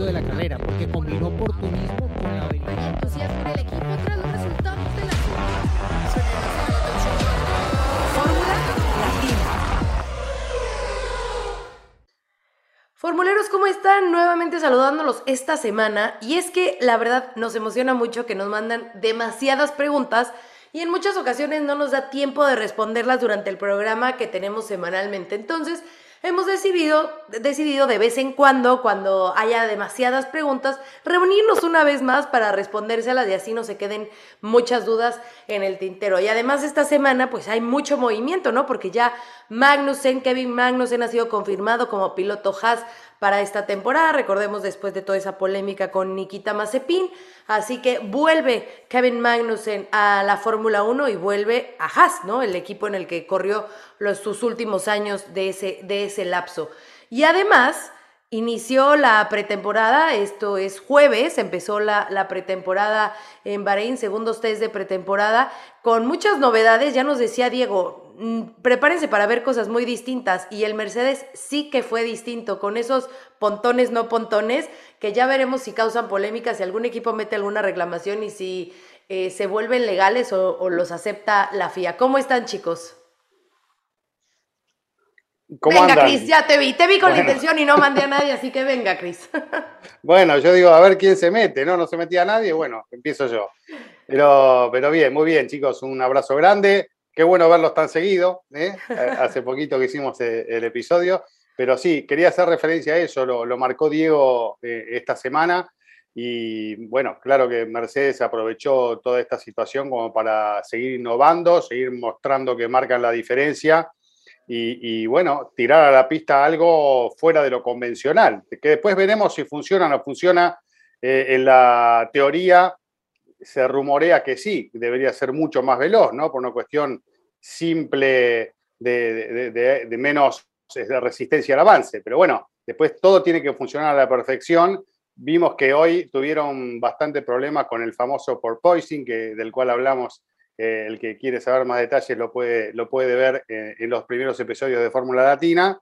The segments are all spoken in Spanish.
éxito de la carrera, porque combinó oportunismo con la habilidad. entusiasmo en el equipo tras los resultados de la Fórmula Latina. Formuleros, ¿cómo están? Nuevamente saludándolos esta semana. Y es que la verdad nos emociona mucho que nos mandan demasiadas preguntas y en muchas ocasiones no nos da tiempo de responderlas durante el programa que tenemos semanalmente. Entonces, hemos decidido, decidido de vez en cuando, cuando haya demasiadas preguntas, reunirnos una vez más para respondérselas y así no se queden muchas dudas en el tintero. Y además esta semana pues hay mucho movimiento, ¿no? Porque ya Magnussen, Kevin Magnussen ha sido confirmado como piloto Haas para esta temporada. Recordemos después de toda esa polémica con Nikita Mazepin. Así que vuelve Kevin Magnussen a la Fórmula 1 y vuelve a Haas, ¿no? El equipo en el que corrió los, sus últimos años de ese, de ese lapso. Y además, Inició la pretemporada, esto es jueves, empezó la, pretemporada en Bahrein, segundos test de pretemporada, con muchas novedades, ya nos decía Diego, mm, prepárense para ver cosas muy distintas y el Mercedes sí que fue distinto, con esos pontones, no pontones, que ya veremos si causan polémicas, si algún equipo mete alguna reclamación y si eh, se vuelven legales o los acepta la FIA. ¿Cómo están chicos? Venga, Cris, ya te vi. Te vi con la intención y no mandé a nadie, así que venga, Cris. bueno, yo digo, a ver quién se mete, ¿no? No se metía a nadie, bueno, empiezo yo. Pero, pero bien, muy bien, chicos, un abrazo grande. Qué bueno verlos tan seguido. ¿eh? Hace poquito que hicimos eh, el, episodio. Pero sí, quería hacer referencia a eso, lo, lo marcó Diego eh, esta semana. Y bueno, claro que Mercedes aprovechó toda esta situación como para seguir innovando, seguir mostrando que marcan la diferencia y, bueno, tirar a la pista algo fuera de lo convencional, que después veremos si funciona o no funciona. Eh, en la teoría se rumorea que sí, debería ser mucho más veloz, ¿no? Por una cuestión simple de, de menos resistencia al avance. Pero bueno, después todo tiene que funcionar a la perfección. Vimos que hoy tuvieron bastante problemas con el famoso porpoising, que, del cual hablamos el que quiere saber más detalles lo puede, lo puede ver eh, en los primeros episodios de Fórmula Latina.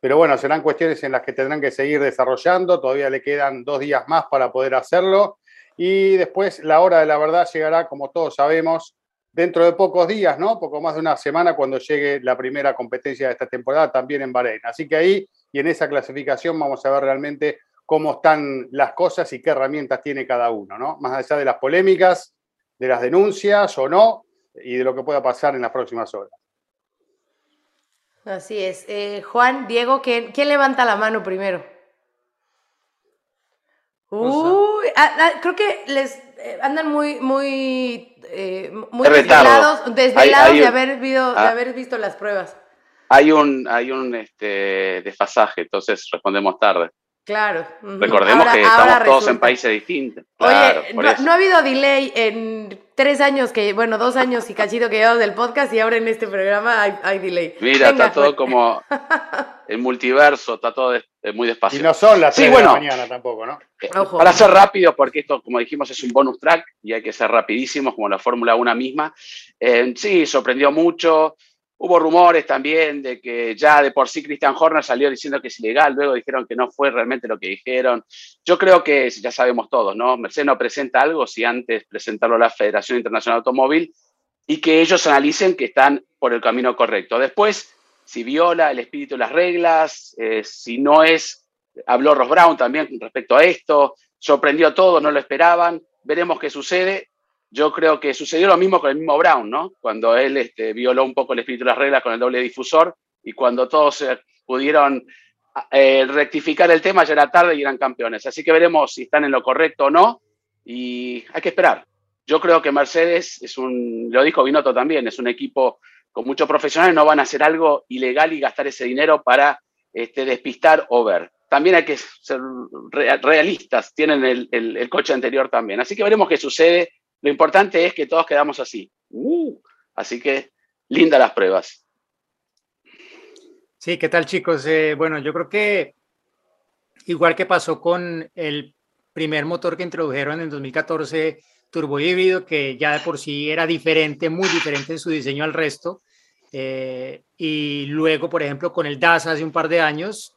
Pero bueno, serán cuestiones en las que tendrán que seguir desarrollando. Todavía le quedan dos días más para poder hacerlo. Y después la hora de la verdad llegará, como todos sabemos, dentro de pocos días, ¿no? Poco más de una semana cuando llegue la primera competencia de esta temporada también en Bahrein. Así que ahí y en esa clasificación vamos a ver realmente cómo están las cosas y qué herramientas tiene cada uno, ¿no? Más allá de las polémicas, de las denuncias o no y de lo que pueda pasar en las próximas horas. Así es. Eh, Juan, Diego, ¿quién, levanta la mano primero? Uy, ah, ah, creo que les eh, andan muy, muy, eh, muy desvelados, desvelados de, haber visto, de ah. haber visto las pruebas. Hay un, hay un este, desfasaje, entonces respondemos tarde. Claro. Recordemos que estamos todos en países distintos. Oye, no, ha habido delay en tres años, que bueno, dos años y cachito que llevamos del podcast y ahora en este programa hay, delay. Mira, está todo como el multiverso, está todo muy despacio. Y no son las sí, bueno, de la mañana tampoco, ¿no? Eh, para ser rápido, porque esto, como dijimos, es un bonus track y hay que ser rapidísimos, como la Fórmula 1 misma. Eh, sí, sorprendió mucho. Hubo rumores también de que ya de por sí Christian Horner salió diciendo que es ilegal, luego dijeron que no fue realmente lo que dijeron. Yo creo que ya sabemos todos, ¿no? Mercedes no presenta algo si antes presentarlo a la Federación Internacional Automóvil y que ellos analicen que están por el camino correcto. Después, si viola el espíritu de las reglas, eh, si no es, habló Ross Brown también respecto a esto, sorprendió a todos, no lo esperaban, veremos qué sucede yo creo que sucedió lo mismo con el mismo Brown, ¿no? Cuando él este, violó un poco el espíritu de las reglas con el doble difusor y cuando todos eh, pudieron eh, rectificar el tema ya era tarde y eran campeones. Así que veremos si están en lo correcto o no y hay que esperar. Yo creo que Mercedes es un, lo dijo Binotto también, es un equipo con muchos profesionales, no van a hacer algo ilegal y gastar ese dinero para este, despistar o ver. También hay que ser realistas, tienen el, el coche anterior también. Así que veremos qué sucede lo importante es que todos quedamos así. Uh, así que, linda las pruebas. Sí, ¿qué tal chicos? Eh, bueno, yo creo que igual que pasó con el primer motor que introdujeron en 2014, turbo híbrido, que ya de por sí era diferente, muy diferente en su diseño al resto. Eh, y luego, por ejemplo, con el DAS hace un par de años,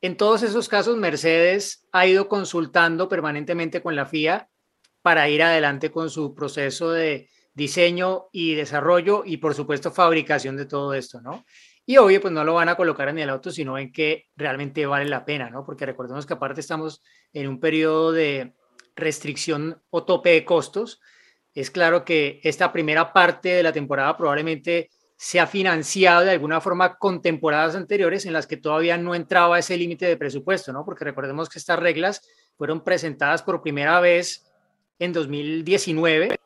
en todos esos casos Mercedes ha ido consultando permanentemente con la FIA para ir adelante con su proceso de diseño y desarrollo y por supuesto fabricación de todo esto, ¿no? Y obvio, pues no lo van a colocar en el auto, sino en que realmente vale la pena, ¿no? Porque recordemos que aparte estamos en un periodo de restricción o tope de costos. Es claro que esta primera parte de la temporada probablemente se ha financiado de alguna forma con temporadas anteriores en las que todavía no entraba ese límite de presupuesto, ¿no? Porque recordemos que estas reglas fueron presentadas por primera vez en 2019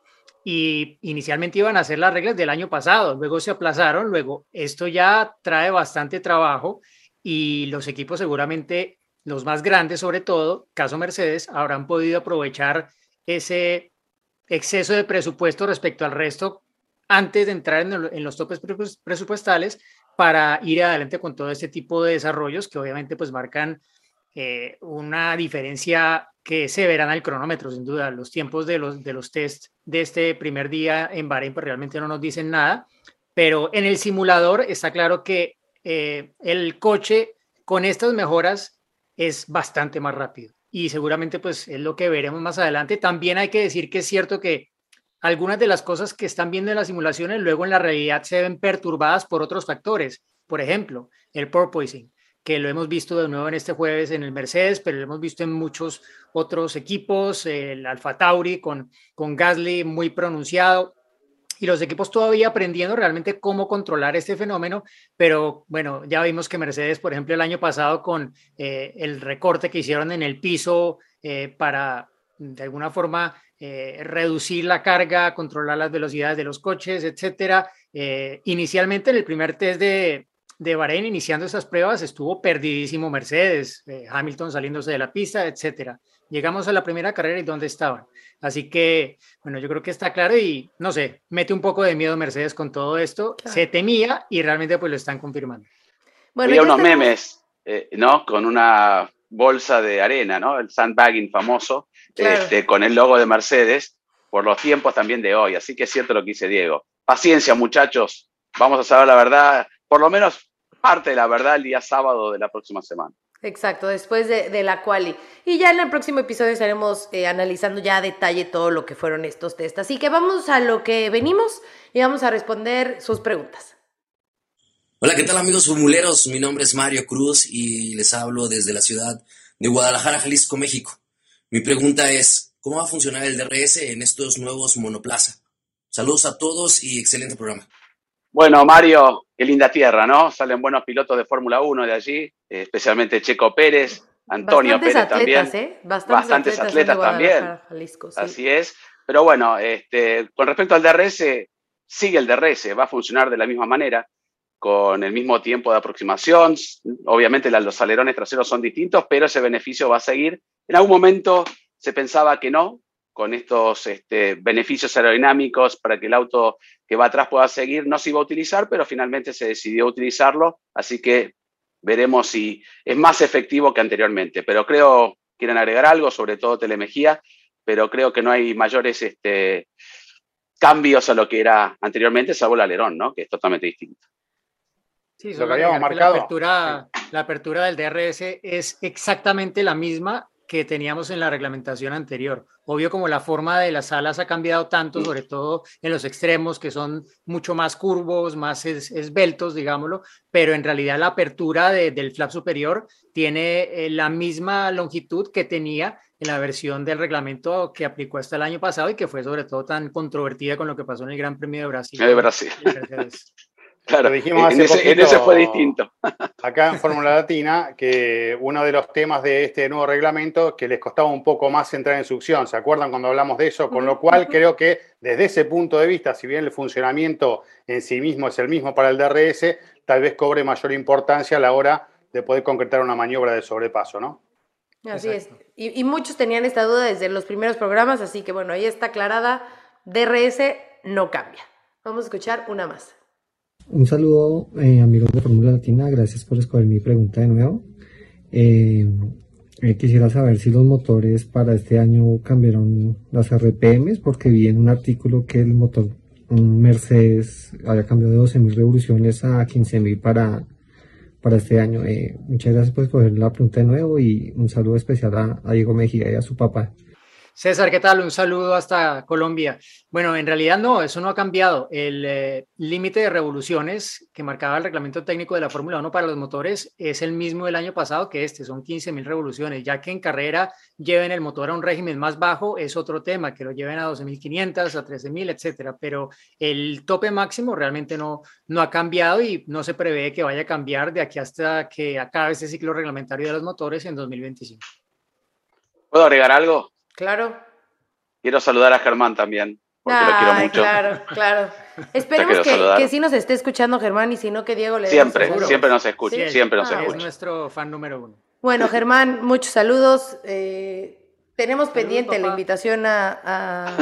y inicialmente iban a ser las reglas del año pasado, luego se aplazaron, luego esto ya trae bastante trabajo y los equipos seguramente, los más grandes sobre todo, caso Mercedes, habrán podido aprovechar ese exceso de presupuesto respecto al resto antes de entrar en, los topes presupuestales para ir adelante con todo este tipo de desarrollos que obviamente pues marcan eh, una diferencia que se verán al cronómetro, sin duda. Los tiempos de los, de los test de este primer día en Bahrein pues, realmente no nos dicen nada, pero en el simulador está claro que eh, el coche con estas mejoras es bastante más rápido y seguramente pues es lo que veremos más adelante. También hay que decir que es cierto que algunas de las cosas que están viendo en las simulaciones luego en la realidad se ven perturbadas por otros factores. Por ejemplo, el porpoising que lo hemos visto de nuevo en este jueves en el Mercedes, pero lo hemos visto en muchos otros equipos, el Alfa Tauri con, con Gasly muy pronunciado, y los equipos todavía aprendiendo realmente cómo controlar este fenómeno, pero bueno, ya vimos que Mercedes, por ejemplo, el año pasado con eh, el recorte que hicieron en el piso eh, para de alguna forma eh, reducir la carga, controlar las velocidades de los coches, etcétera. inicialmente en el primer test de, de Bahrein iniciando esas pruebas estuvo perdidísimo Mercedes, eh, Hamilton saliéndose de la pista, etcétera. Llegamos a la primera carrera y dónde estaban. Así que, bueno, yo creo que está claro y no sé, mete un poco de miedo Mercedes con todo esto. Se temía y realmente pues lo están confirmando. Bueno, Había unos memes, eh, ¿no? Con una bolsa de arena, ¿no? El sandbagging famoso, este, con el logo de Mercedes, por los tiempos también de hoy. Así que es cierto lo que dice Diego. Paciencia, muchachos. Vamos a saber la verdad, por lo menos parte de la verdad el día sábado de la próxima semana. Exacto, después de, la quali. Y ya en el próximo episodio estaremos eh, analizando ya a detalle todo lo que fueron estos test. Así que vamos a lo que venimos y vamos a responder sus preguntas. Hola, ¿qué tal amigos formuleros? Mi nombre es Mario Cruz y les hablo desde la ciudad de Guadalajara, Jalisco, México. Mi pregunta es, ¿cómo va a funcionar el DRS en estos nuevos monoplaza? Saludos a todos y excelente programa. Bueno, Mario, qué linda tierra, ¿no? Salen buenos pilotos de Fórmula 1 de allí, especialmente Checo Pérez, Antonio Pérez también. ¿eh? Bastantes, atletas, también. Así es. Pero bueno, este, con respecto al DRS, sigue el DRS, va a funcionar de la misma manera, con el mismo tiempo de aproximación. Obviamente los alerones traseros son distintos, pero ese beneficio va a seguir. En algún momento se pensaba que no, con estos este, beneficios aerodinámicos para que el auto que va atrás pueda seguir, no se iba a utilizar, pero finalmente se decidió utilizarlo, así que veremos si es más efectivo que anteriormente. Pero creo, quieren agregar algo, sobre todo Telemejía, pero creo que no hay mayores este, cambios a lo que era anteriormente, salvo el alerón, ¿no? que es totalmente distinto. Sí, lo que habíamos marcado. La apertura, la apertura del DRS es exactamente la misma que teníamos en la reglamentación anterior. Obvio, como la forma de las alas ha cambiado tanto, sobre todo en los extremos, que son mucho más curvos, más esbeltos, digámoslo, pero en realidad la apertura del flap superior tiene eh, la misma longitud que tenía en la versión del reglamento que aplicó hasta el año pasado y que fue sobre todo tan controvertida con lo que pasó en el Gran Premio de Brasil. De Brasil. Claro, dijimos en, ese, fue distinto. Acá en Fórmula Latina, que uno de los temas de este nuevo reglamento que les costaba un poco más entrar en succión, ¿se acuerdan cuando hablamos de eso? Con lo cual creo que desde ese punto de vista, si bien el funcionamiento en sí mismo es el mismo para el DRS, tal vez cobre mayor importancia a la hora de poder concretar una maniobra de sobrepaso, ¿no? Así es. Y, y muchos tenían esta duda desde los primeros programas, así que bueno, ahí está aclarada, DRS no cambia. Vamos a escuchar una más. Un saludo, eh, amigos de Fórmula Latina, gracias por escoger mi pregunta de nuevo. Eh, eh, quisiera saber si los motores para este año cambiaron las RPMs, porque vi en un artículo que el motor Mercedes había cambiado de 12.000 revoluciones a 15.000 para, para este año. Eh, muchas gracias por escoger la pregunta de nuevo y un saludo especial a, a Diego Mejía y a su papá. César, ¿qué tal? Un saludo hasta Colombia. Bueno, en realidad no, eso no ha cambiado. El eh, límite de revoluciones que marcaba el reglamento técnico de la Fórmula 1 para los motores es el mismo del año pasado que este, son 15.000 revoluciones. Ya que en carrera lleven el motor a un régimen más bajo es otro tema, que lo lleven a 12.500, a 13.000, etcétera. Pero el tope máximo realmente no, no ha cambiado y no se prevé que vaya a cambiar de aquí hasta que acabe este ciclo reglamentario de los motores en 2025. ¿Puedo agregar algo? Claro. Quiero saludar a Germán también, porque lo quiero mucho. Claro, claro. Esperemos que, que, sí nos esté escuchando Germán y si no que Diego le Siempre, siempre nos escucha, siempre nos ah, escucha. Es nuestro fan número uno. Bueno, Germán, muchos saludos. Eh, tenemos pendiente la invitación a,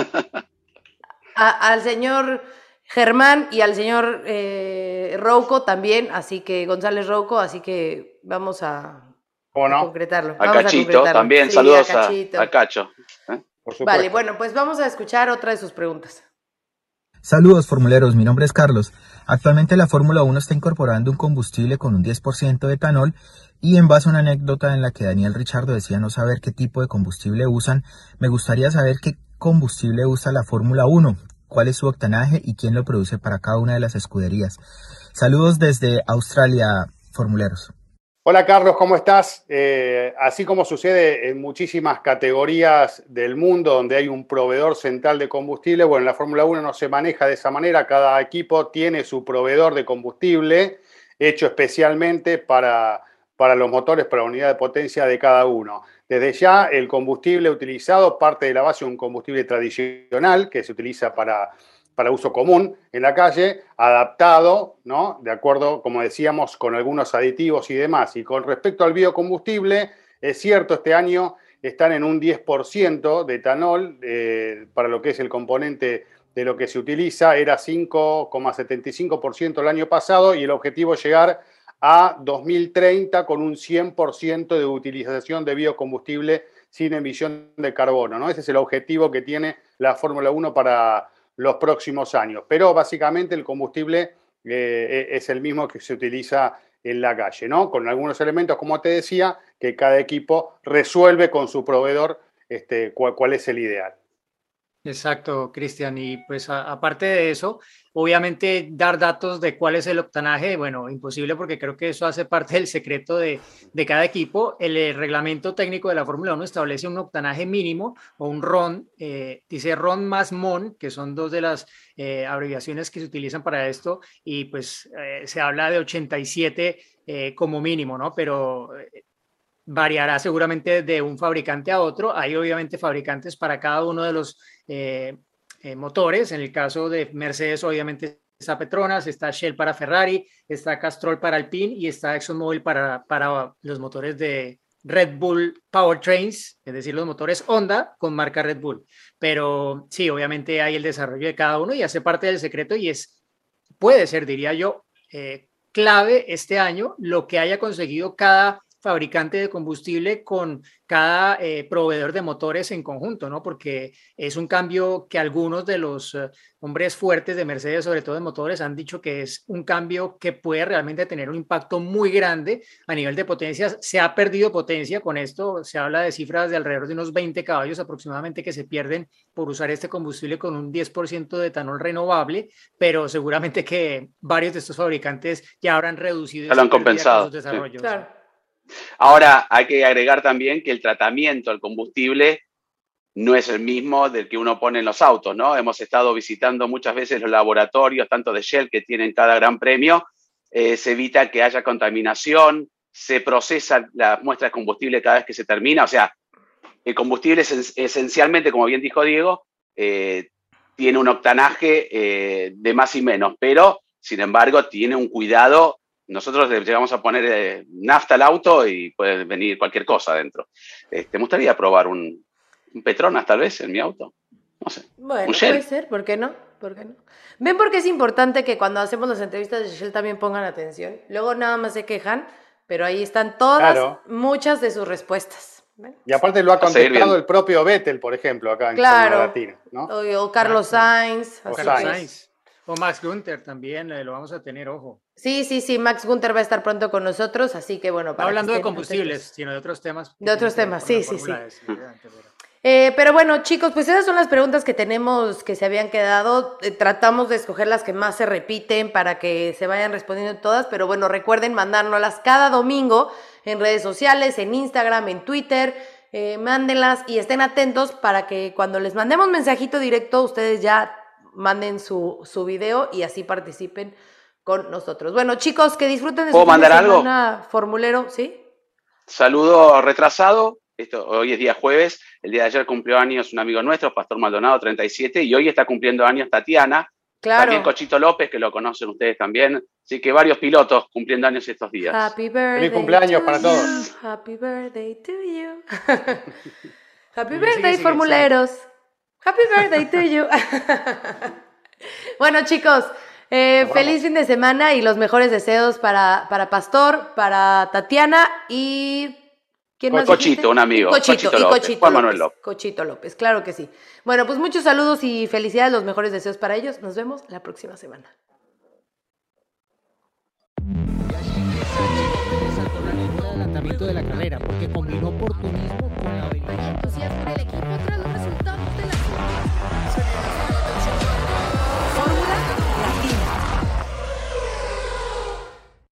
al señor Germán y al señor eh, Rouco también, así que González Rouco, así que vamos a, ¿Cómo no? concretarlo. A Cachito también, saludos a, a, Cacho. ¿eh? Vale, bueno, pues vamos a escuchar otra de sus preguntas. Saludos formuleros, mi nombre es Carlos. Actualmente la Fórmula 1 está incorporando un combustible con un 10% de etanol y en base a una anécdota en la que Daniel Richardo decía no saber qué tipo de combustible usan, me gustaría saber qué combustible usa la Fórmula 1, cuál es su octanaje y quién lo produce para cada una de las escuderías. Saludos desde Australia, formuleros. Hola Carlos, ¿cómo estás? Eh, así como sucede en muchísimas categorías del mundo donde hay un proveedor central de combustible, bueno, en la Fórmula 1 no se maneja de esa manera, cada equipo tiene su proveedor de combustible hecho especialmente para, para los motores, para la unidad de potencia de cada uno. Desde ya el combustible utilizado parte de la base de un combustible tradicional que se utiliza para para uso común en la calle, adaptado, ¿no? De acuerdo, como decíamos, con algunos aditivos y demás. Y con respecto al biocombustible, es cierto, este año están en un 10% de etanol eh, para lo que es el componente de lo que se utiliza, era 5,75% el año pasado y el objetivo es llegar a 2030 con un 100% de utilización de biocombustible sin emisión de carbono. ¿no? Ese es el objetivo que tiene la Fórmula 1 para, los próximos años. Pero básicamente el combustible eh, e-, es el mismo que se utiliza en la calle, ¿no? Con algunos elementos, como te decía, que cada equipo resuelve con su proveedor este, cuál es el ideal. Exacto, Cristian. Y pues aparte de eso, obviamente dar datos de cuál es el octanaje, bueno, imposible porque creo que eso hace parte del secreto de, cada equipo. El, eh, reglamento técnico de la Fórmula 1 establece un octanaje mínimo o un RON, eh, dice RON más MON, que son dos de las eh, abreviaciones que se utilizan para esto, y pues se habla de 87 como mínimo, ¿no? Pero variará seguramente de un fabricante a otro. Hay obviamente fabricantes para cada uno de los eh, eh, motores. En el caso de Mercedes, obviamente está Petronas, está Shell para Ferrari, está Castrol para Alpine y está ExxonMobil para, para los motores de Red Bull Powertrains, es decir, los motores Honda con marca Red Bull. Pero sí, obviamente hay el desarrollo de cada uno y hace parte del secreto y es, puede ser, diría yo, eh, clave este año lo que haya conseguido cada fabricante de combustible con cada eh, proveedor de motores en conjunto, ¿no? Porque es un cambio que algunos de los eh, hombres fuertes de Mercedes, sobre todo de motores, han dicho que es un cambio que puede realmente tener un impacto muy grande a nivel de potencias. Se ha perdido potencia con esto, se habla de cifras de alrededor de unos 20 caballos aproximadamente que se pierden por usar este combustible con un 10% de etanol renovable, pero seguramente que varios de estos fabricantes ya habrán reducido. Se lo han compensado. Desarrollos. Claro. Ahora, hay que agregar también que el tratamiento al combustible no es el mismo del que uno pone en los autos, ¿no? Hemos estado visitando muchas veces los laboratorios, tanto de Shell que tienen cada gran premio, eh, se evita que haya contaminación, se procesa la muestra de combustible cada vez que se termina, o sea, el combustible es, esencialmente, como bien dijo Diego, eh, tiene un octanaje eh, de más y menos, pero sin embargo tiene un cuidado nosotros le llegamos a poner eh, nafta al auto y puede venir cualquier cosa adentro. ¿Te este, gustaría probar un, Petronas tal vez en mi auto? No sé. Bueno, puede ser, ¿por qué no? ¿Por qué no? ¿Ven por qué es importante que cuando hacemos las entrevistas de Shell también pongan atención? Luego nada más se quejan, pero ahí están todas, muchas de sus respuestas. Y aparte lo ha contestado el propio Vettel, por ejemplo, acá en claro. Latina. ¿no? O, Carlos Sainz. Carlos Sainz. O Max Gunther también, eh, lo vamos a tener, ojo. Sí, sí, sí, Max Gunther va a estar pronto con nosotros, así que bueno. No para que hablando de combustibles, sino de otros temas. De otros temas, sí, sí, pero- Eh, pero bueno, chicos, pues esas son las preguntas que tenemos que se habían quedado. Eh, tratamos de escoger las que más se repiten para que se vayan respondiendo todas, pero bueno, recuerden mandárnoslas cada domingo en redes sociales, en Instagram, en Twitter. eh, mándenlas y estén atentos para que cuando les mandemos mensajito directo, ustedes ya manden su, su video y así participen con nosotros. Bueno, chicos, que disfruten de su ¿Puedo fin de mandar algo? formulero, ¿sí? Saludo retrasado. Esto, hoy es día jueves. El día de ayer cumplió años un amigo nuestro, Pastor Maldonado, 37, y hoy está cumpliendo años Tatiana. Claro. También Cochito López, que lo conocen ustedes también. Así que varios pilotos cumpliendo años estos días. Happy birthday. cumpleaños to para you. todos. Happy birthday to you. Happy birthday, formuleros. Happy birthday to you. bueno, chicos, eh, feliz fin de semana y los mejores deseos para, para Pastor, para Tatiana y. ¿Quién más? Cochito, dijiste? un amigo. Cochito, Cochito y López, Cochito Juan Manuel López. López. Cochito López, claro que sí. Bueno, pues muchos saludos y felicidades, los mejores deseos para ellos. Nos vemos la próxima semana. adelantamiento de la carrera, porque combinó por